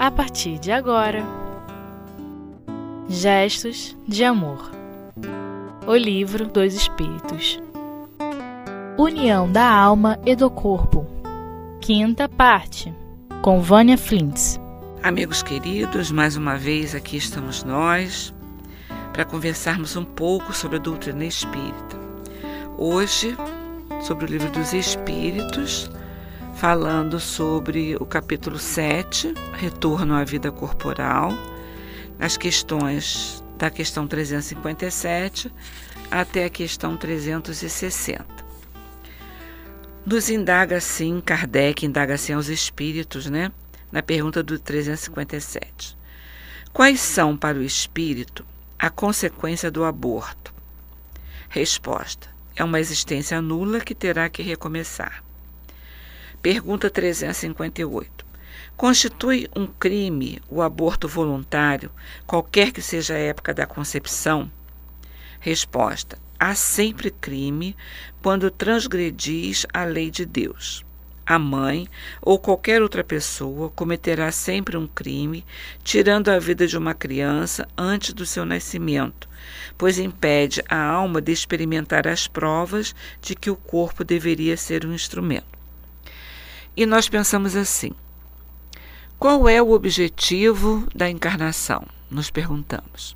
a partir de agora. Gestos de Amor O Livro dos Espíritos União da Alma e do Corpo Quinta parte Com Vânia Flintz Amigos queridos, mais uma vez aqui estamos nós para conversarmos um pouco sobre a doutrina espírita. Hoje, sobre o livro dos Espíritos, falando sobre o capítulo 7, Retorno à Vida Corporal, as questões da questão 357 até a questão 360. Nos indaga assim, Kardec indaga assim aos espíritos, né? Na pergunta do 357. Quais são para o espírito a consequência do aborto? Resposta: é uma existência nula que terá que recomeçar. Pergunta 358. Constitui um crime o aborto voluntário, qualquer que seja a época da concepção? Resposta: há sempre crime quando transgredis a lei de Deus. A mãe ou qualquer outra pessoa cometerá sempre um crime, tirando a vida de uma criança antes do seu nascimento, pois impede a alma de experimentar as provas de que o corpo deveria ser um instrumento. E nós pensamos assim: qual é o objetivo da encarnação? Nos perguntamos.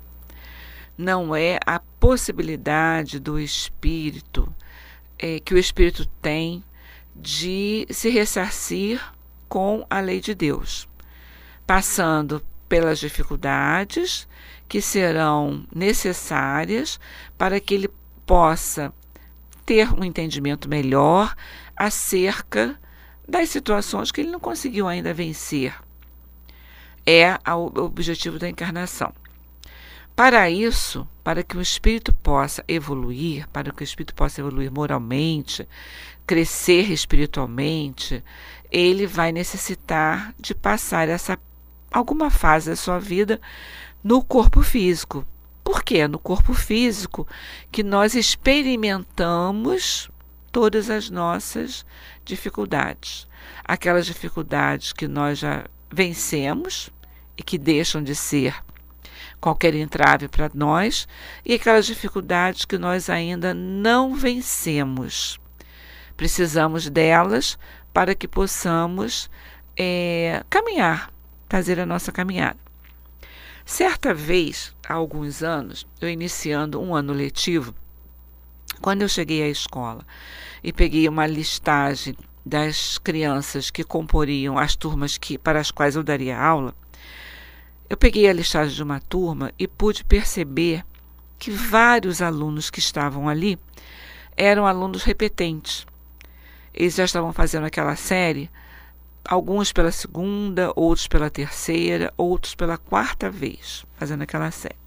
Não é a possibilidade do espírito, é, que o espírito tem, de se ressarcir com a lei de Deus, passando pelas dificuldades que serão necessárias para que ele possa ter um entendimento melhor acerca das situações que ele não conseguiu ainda vencer. É o objetivo da encarnação. Para isso, para que o espírito possa evoluir, para que o espírito possa evoluir moralmente, crescer espiritualmente, ele vai necessitar de passar essa alguma fase da sua vida no corpo físico. Por quê? É no corpo físico que nós experimentamos todas as nossas dificuldades. Aquelas dificuldades que nós já vencemos e que deixam de ser qualquer entrave para nós, e aquelas dificuldades que nós ainda não vencemos. Precisamos delas para que possamos é, caminhar, fazer a nossa caminhada. Certa vez, há alguns anos, eu iniciando um ano letivo, quando eu cheguei à escola e peguei uma listagem das crianças que comporiam as turmas que, para as quais eu daria aula, eu peguei a listagem de uma turma e pude perceber que vários alunos que estavam ali eram alunos repetentes. Eles já estavam fazendo aquela série, alguns pela segunda, outros pela terceira, outros pela quarta vez, fazendo aquela série.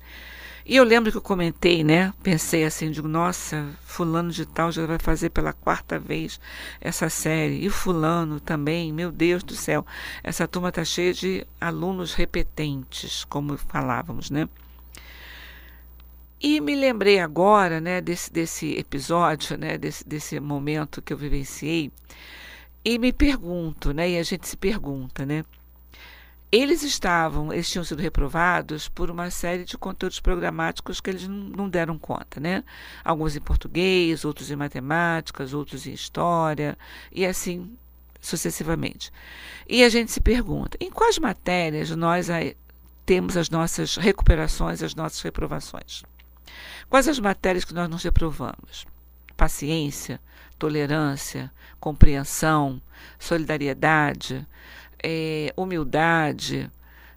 E eu lembro que eu comentei, né? Pensei assim, digo, nossa, fulano de tal já vai fazer pela quarta vez essa série. E fulano também, meu Deus do céu. Essa turma está cheia de alunos repetentes, como falávamos, né? E me lembrei agora, né, desse, desse episódio, né, desse, desse momento que eu vivenciei, e me pergunto, né, e a gente se pergunta, né, eles estavam, eles tinham sido reprovados por uma série de conteúdos programáticos que eles não deram conta, né? Alguns em português, outros em matemáticas, outros em história, e assim sucessivamente. E a gente se pergunta: em quais matérias nós temos as nossas recuperações, as nossas reprovações? Quais as matérias que nós nos reprovamos? Paciência, tolerância, compreensão, solidariedade, é, humildade,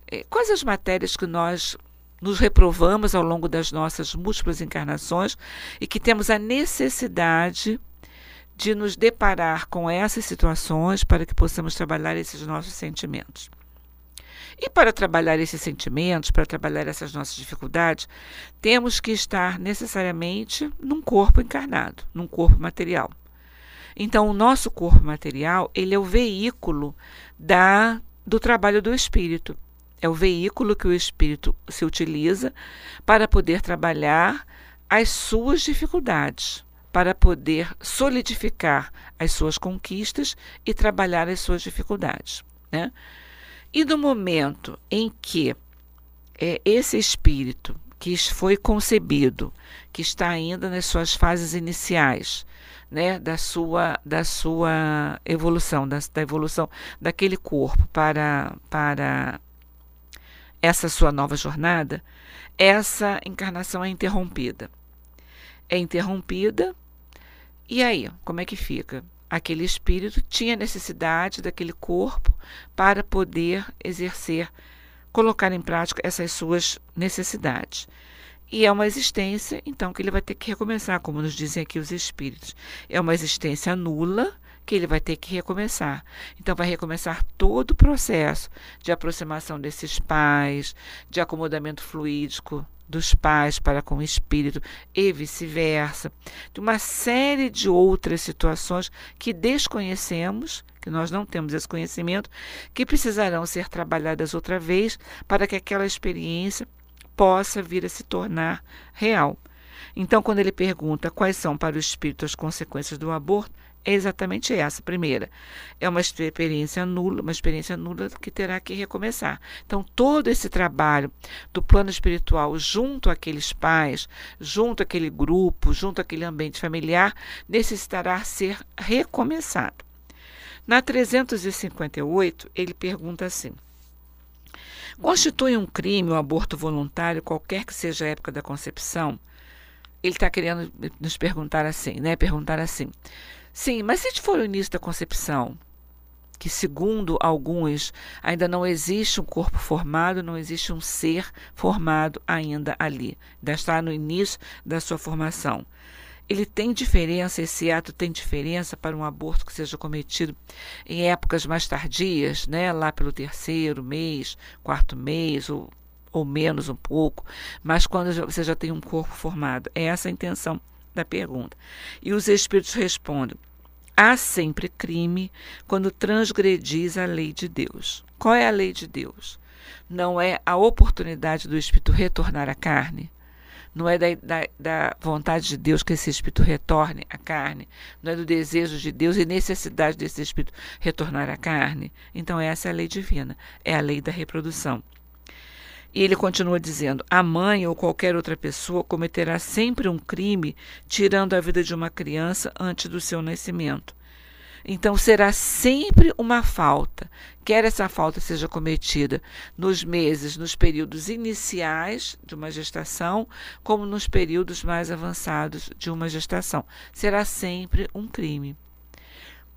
é, quais as matérias que nós nos reprovamos ao longo das nossas múltiplas encarnações e que temos a necessidade de nos deparar com essas situações para que possamos trabalhar esses nossos sentimentos. E para trabalhar esses sentimentos, para trabalhar essas nossas dificuldades, temos que estar necessariamente num corpo encarnado, num corpo material. Então, o nosso corpo material, ele é o veículo da do trabalho do espírito. É o veículo que o espírito se utiliza para poder trabalhar as suas dificuldades, para poder solidificar as suas conquistas e trabalhar as suas dificuldades, né? E no momento em que é, esse espírito que foi concebido, que está ainda nas suas fases iniciais, né, da sua da sua evolução, da, da evolução daquele corpo para para essa sua nova jornada, essa encarnação é interrompida. É interrompida e aí, como é que fica? Aquele espírito tinha necessidade daquele corpo para poder exercer, colocar em prática essas suas necessidades. E é uma existência, então, que ele vai ter que recomeçar, como nos dizem aqui os espíritos. É uma existência nula que ele vai ter que recomeçar. Então, vai recomeçar todo o processo de aproximação desses pais, de acomodamento fluídico dos pais para com o espírito e vice-versa, de uma série de outras situações que desconhecemos, que nós não temos esse conhecimento, que precisarão ser trabalhadas outra vez para que aquela experiência possa vir a se tornar real. Então, quando ele pergunta quais são para o espírito as consequências do aborto, é exatamente essa. Primeira, é uma experiência nula, uma experiência nula que terá que recomeçar. Então, todo esse trabalho do plano espiritual junto àqueles pais, junto àquele grupo, junto àquele ambiente familiar, necessitará ser recomeçado. Na 358, ele pergunta assim: Constitui um crime o aborto voluntário, qualquer que seja a época da concepção? Ele está querendo nos perguntar assim, né? Perguntar assim. Sim, mas se for o início da concepção, que segundo alguns ainda não existe um corpo formado, não existe um ser formado ainda ali, ainda está no início da sua formação. Ele tem diferença, esse ato tem diferença para um aborto que seja cometido em épocas mais tardias, né, lá pelo terceiro mês, quarto mês, ou, ou menos um pouco, mas quando você já tem um corpo formado. É essa a intenção da pergunta. E os espíritos respondem: há sempre crime quando transgredis a lei de Deus. Qual é a lei de Deus? Não é a oportunidade do espírito retornar à carne? Não é da, da, da, vontade de Deus que esse espírito retorne à carne, não é do desejo de Deus e necessidade desse espírito retornar à carne. Então, essa é a lei divina, é a lei da reprodução. E ele continua dizendo: a mãe ou qualquer outra pessoa cometerá sempre um crime tirando a vida de uma criança antes do seu nascimento. Então será sempre uma falta, quer essa falta seja cometida nos meses, nos períodos iniciais de uma gestação, como nos períodos mais avançados de uma gestação. Será sempre um crime.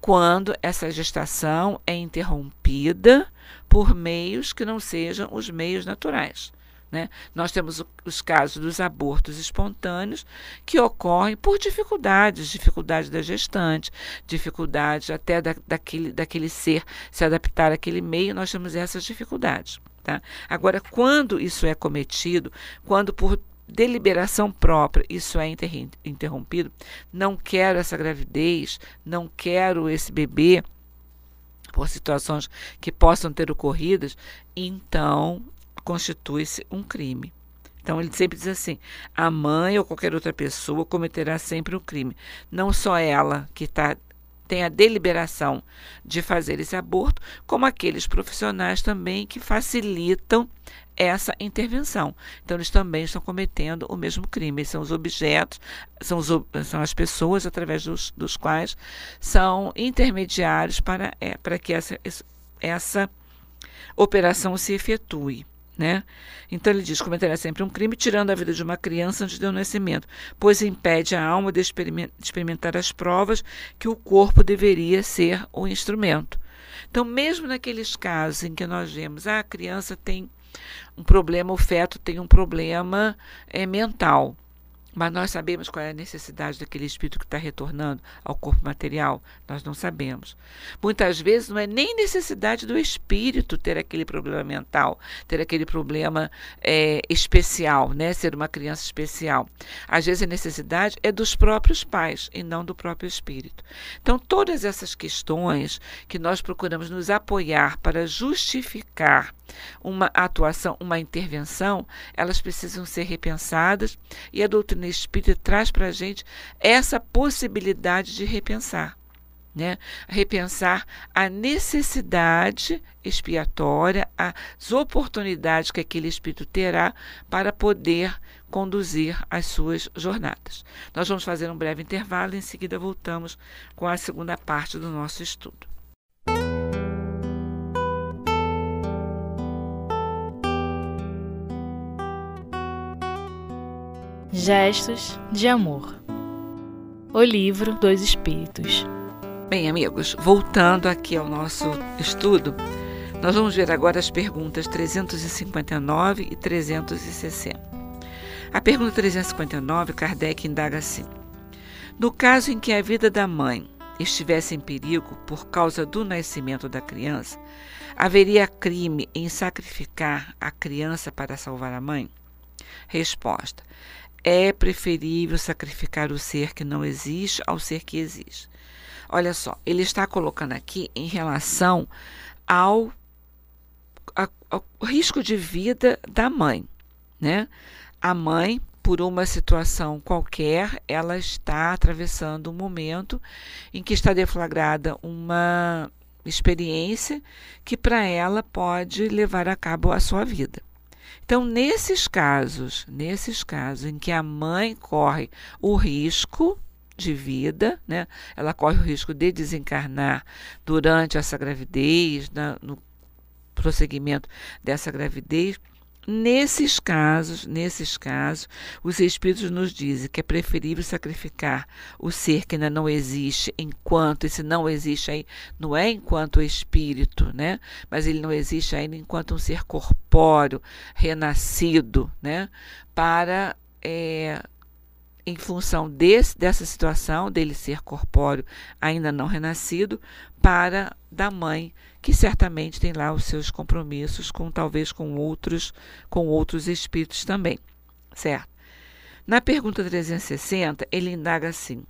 Quando essa gestação é interrompida por meios que não sejam os meios naturais. Né? Nós temos os casos dos abortos espontâneos que ocorrem por dificuldades, dificuldade da gestante, dificuldade até da, daquele, daquele ser se adaptar àquele meio, nós temos essas dificuldades. Tá? Agora, quando isso é cometido, quando por deliberação própria isso é interrompido, não quero essa gravidez, não quero esse bebê, por situações que possam ter ocorridas, então constitui-se um crime. Então ele sempre diz assim: a mãe ou qualquer outra pessoa cometerá sempre um crime. Não só ela que tá, tem a deliberação de fazer esse aborto, como aqueles profissionais também que facilitam essa intervenção. Então eles também estão cometendo o mesmo crime. Eles são os objetos, são, os, são as pessoas através dos, dos quais são intermediários para, é, para que essa, essa operação se efetue. Né? Então ele diz: cometerá sempre um crime, tirando a vida de uma criança antes do nascimento, pois impede a alma de experimentar as provas que o corpo deveria ser o instrumento. Então, mesmo naqueles casos em que nós vemos ah, a criança tem um problema, o feto tem um problema é, mental, mas nós sabemos qual é a necessidade daquele espírito que está retornando ao corpo material? Nós não sabemos. Muitas vezes não é nem necessidade do espírito ter aquele problema mental, ter aquele problema é, especial, né? ser uma criança especial. Às vezes a necessidade é dos próprios pais e não do próprio espírito. Então, todas essas questões que nós procuramos nos apoiar para justificar uma atuação, uma intervenção, elas precisam ser repensadas e a doutrina espírita traz para a gente essa possibilidade de repensar. né? repensar a necessidade expiatória, as oportunidades que aquele espírito terá para poder conduzir as suas jornadas. Nós vamos fazer um breve intervalo em seguida voltamos com a segunda parte do nosso estudo. Gestos de Amor O Livro dos Espíritos Bem, amigos, voltando aqui ao nosso estudo, nós vamos ver agora as perguntas 359 e 360. A pergunta 359, Kardec indaga assim: No caso em que a vida da mãe estivesse em perigo por causa do nascimento da criança, haveria crime em sacrificar a criança para salvar a mãe? Resposta: É preferível sacrificar o ser que não existe ao ser que existe. Olha só, ele está colocando aqui em relação ao, ao risco de vida da mãe, né? A mãe, por uma situação qualquer, ela está atravessando um momento em que está deflagrada uma experiência que para ela pode levar a cabo a sua vida. Então, nesses casos, nesses casos em que a mãe corre o risco de vida, né? Ela corre o risco de desencarnar durante essa gravidez, na, no prosseguimento dessa gravidez. Nesses casos, nesses casos, os espíritos nos dizem que é preferível sacrificar o ser que ainda não existe enquanto esse não existe aí, não é enquanto espírito, né? Mas ele não existe ainda enquanto um ser corpóreo, renascido, né? Para é, em função desse, dessa situação dele ser corpóreo ainda não renascido, para da mãe, que certamente tem lá os seus compromissos com talvez com outros, com outros espíritos também, certo? Na pergunta 360, ele indaga assim: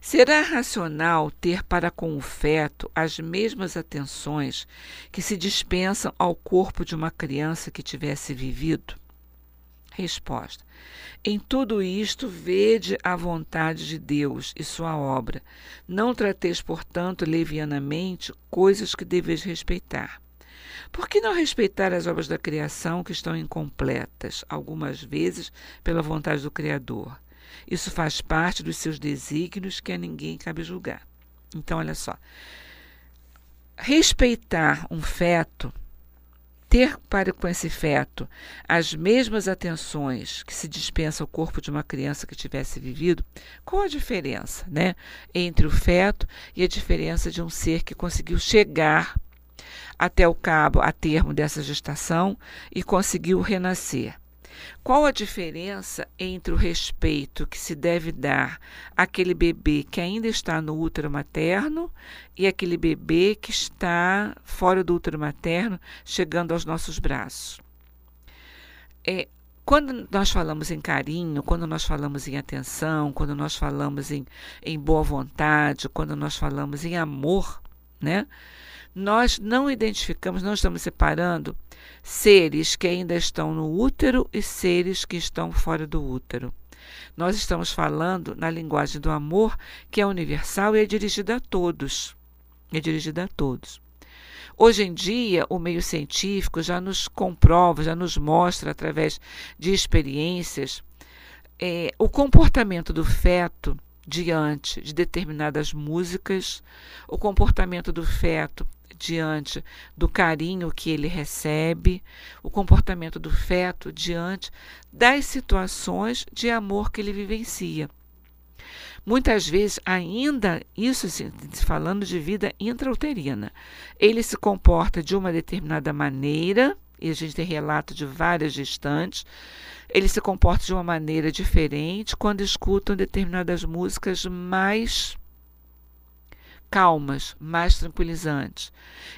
Será racional ter para com o feto as mesmas atenções que se dispensam ao corpo de uma criança que tivesse vivido? Resposta: Em tudo isto, vede a vontade de Deus e sua obra. Não trateis, portanto, levianamente coisas que deveis respeitar. Por que não respeitar as obras da criação que estão incompletas, algumas vezes pela vontade do Criador? Isso faz parte dos seus desígnios que a ninguém cabe julgar. Então, olha só. Respeitar um feto ter para com esse feto as mesmas atenções que se dispensa ao corpo de uma criança que tivesse vivido, qual a diferença né, entre o feto e a diferença de um ser que conseguiu chegar até o cabo, a termo dessa gestação e conseguiu renascer? Qual a diferença entre o respeito que se deve dar àquele bebê que ainda está no útero materno e aquele bebê que está fora do útero materno, chegando aos nossos braços? É, quando nós falamos em carinho, quando nós falamos em atenção, quando nós falamos em, em boa vontade, quando nós falamos em amor, né? Nós não identificamos, não estamos separando seres que ainda estão no útero e seres que estão fora do útero. Nós estamos falando na linguagem do amor, que é universal e é dirigida a todos. É dirigida a todos. Hoje em dia, o meio científico já nos comprova, já nos mostra, através de experiências, é, o comportamento do feto diante de determinadas músicas, o comportamento do feto diante do carinho que ele recebe, o comportamento do feto diante das situações de amor que ele vivencia. Muitas vezes, ainda isso falando de vida intrauterina, ele se comporta de uma determinada maneira, e a gente tem relato de várias gestantes, ele se comporta de uma maneira diferente quando escutam determinadas músicas mais calmas, mais tranquilizantes,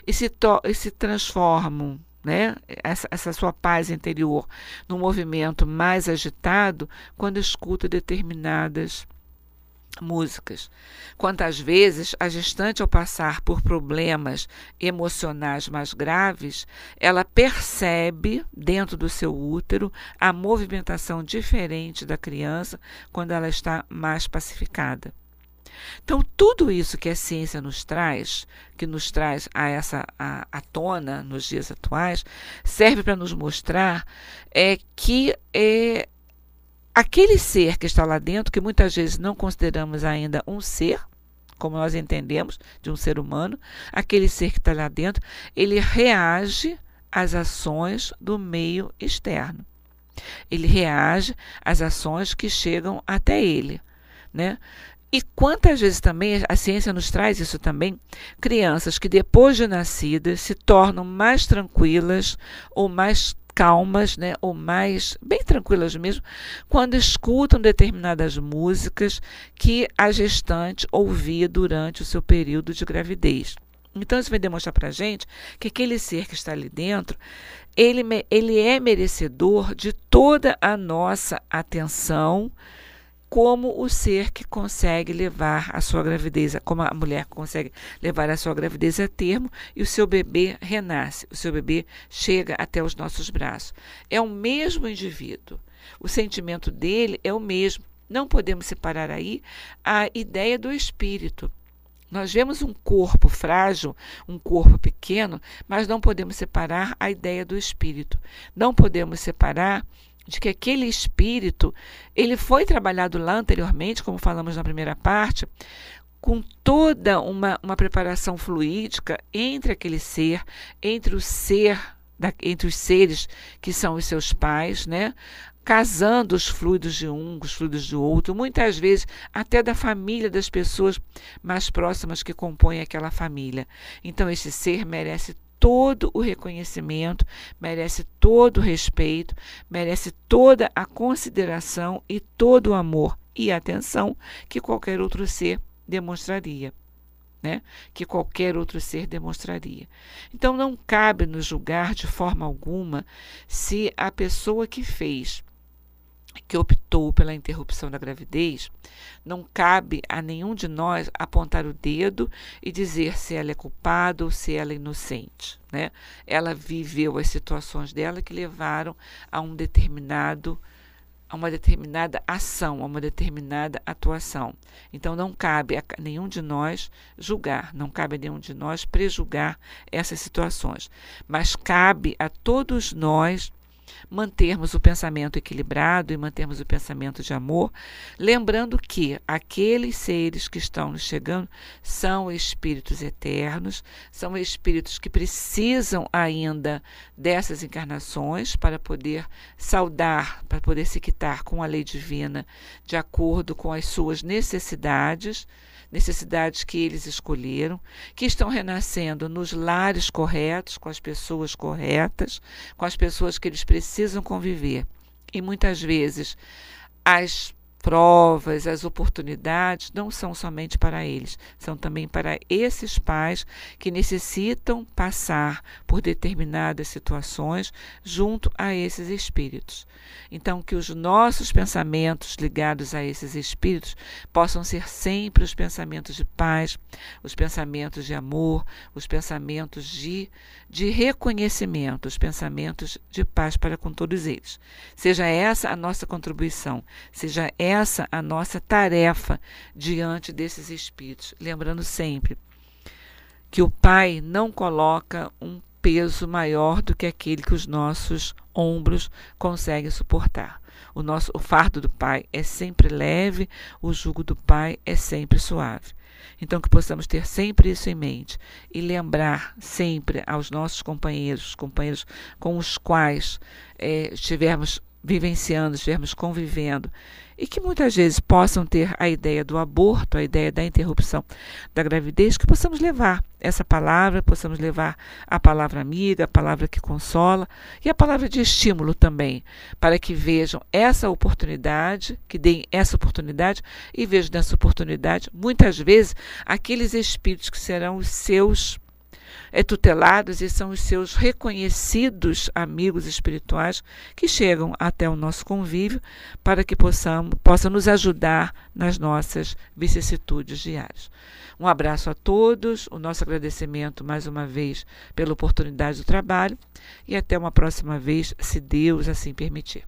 e se, e se transformam né, essa, essa, sua paz interior num movimento mais agitado quando escuta determinadas músicas. Quantas vezes a gestante, ao passar por problemas emocionais mais graves, ela percebe dentro do seu útero a movimentação diferente da criança quando ela está mais pacificada. Então, tudo isso que a ciência nos traz, que nos traz a essa a, a tona nos dias atuais, serve para nos mostrar é que é, aquele ser que está lá dentro, que muitas vezes não consideramos ainda um ser, como nós entendemos de um ser humano, aquele ser que está lá dentro, ele reage às ações do meio externo. Ele reage às ações que chegam até ele, né? E quantas vezes também a ciência nos traz isso também, crianças que depois de nascidas se tornam mais tranquilas ou mais calmas, né, ou mais bem tranquilas mesmo, quando escutam determinadas músicas que a gestante ouvia durante o seu período de gravidez. Então, isso vai demonstrar para a gente que aquele ser que está ali dentro, ele, ele é merecedor de toda a nossa atenção, como o ser que consegue levar a sua gravidez, como a mulher consegue levar a sua gravidez a termo e o seu bebê renasce, o seu bebê chega até os nossos braços. É o mesmo indivíduo. O sentimento dele é o mesmo. Não podemos separar aí a ideia do espírito. Nós vemos um corpo frágil, um corpo pequeno, mas não podemos separar a ideia do espírito. Não podemos separar de que aquele espírito, ele foi trabalhado lá anteriormente, como falamos na primeira parte, com toda uma, uma preparação fluídica entre aquele ser, entre o ser, da, entre os seres que são os seus pais, né? casando os fluidos de um com os fluidos do outro, muitas vezes até da família das pessoas mais próximas que compõem aquela família. Então, esse ser merece todo o reconhecimento, merece todo o respeito, merece toda a consideração e todo o amor e atenção que qualquer outro ser demonstraria. Né? que qualquer outro ser demonstraria. Então, não cabe nos julgar de forma alguma se a pessoa que fez que optou pela interrupção da gravidez, não cabe a nenhum de nós apontar o dedo e dizer se ela é culpada ou se ela é inocente. Né? Ela viveu as situações dela que levaram a um determinado a uma determinada ação, a uma determinada atuação. Então não cabe a nenhum de nós julgar, não cabe a nenhum de nós prejulgar essas situações, mas cabe a todos nós mantermos o pensamento equilibrado e mantermos o pensamento de amor, lembrando que aqueles seres que estão nos chegando são espíritos eternos, são espíritos que precisam ainda dessas encarnações para poder saudar, para poder se quitar com a lei divina de acordo com as suas necessidades necessidades que eles escolheram, que estão renascendo nos lares corretos, com as pessoas corretas, com as pessoas que eles precisam conviver. E muitas vezes as provas, as oportunidades não são somente para eles, são também para esses pais que necessitam passar por determinadas situações junto a esses espíritos. Então, que os nossos pensamentos ligados a esses espíritos possam ser sempre os pensamentos de paz, os pensamentos de amor, os pensamentos de, de reconhecimento, os pensamentos de paz para com todos eles. Seja essa a nossa contribuição, seja essa essa a nossa tarefa diante desses espíritos. Lembrando sempre que o Pai não coloca um peso maior do que aquele que os nossos ombros conseguem suportar. O nosso o fardo do Pai é sempre leve, o jugo do Pai é sempre suave. Então que possamos ter sempre isso em mente e lembrar sempre aos nossos companheiros, companheiros com os quais é, estivermos vivenciando, estivermos convivendo, e que muitas vezes possam ter a ideia do aborto, a ideia da interrupção da gravidez, que possamos levar essa palavra, possamos levar a palavra amiga, a palavra que consola e a palavra de estímulo também, para que vejam essa oportunidade, que deem essa oportunidade e vejam nessa oportunidade, muitas vezes, aqueles espíritos que serão os seus é, tutelados e são os seus reconhecidos amigos espirituais que chegam até o nosso convívio para que possamos, possam nos ajudar nas nossas vicissitudes diárias. Um abraço a todos, o nosso agradecimento mais uma vez pela oportunidade do trabalho e até uma próxima vez, se Deus assim permitir.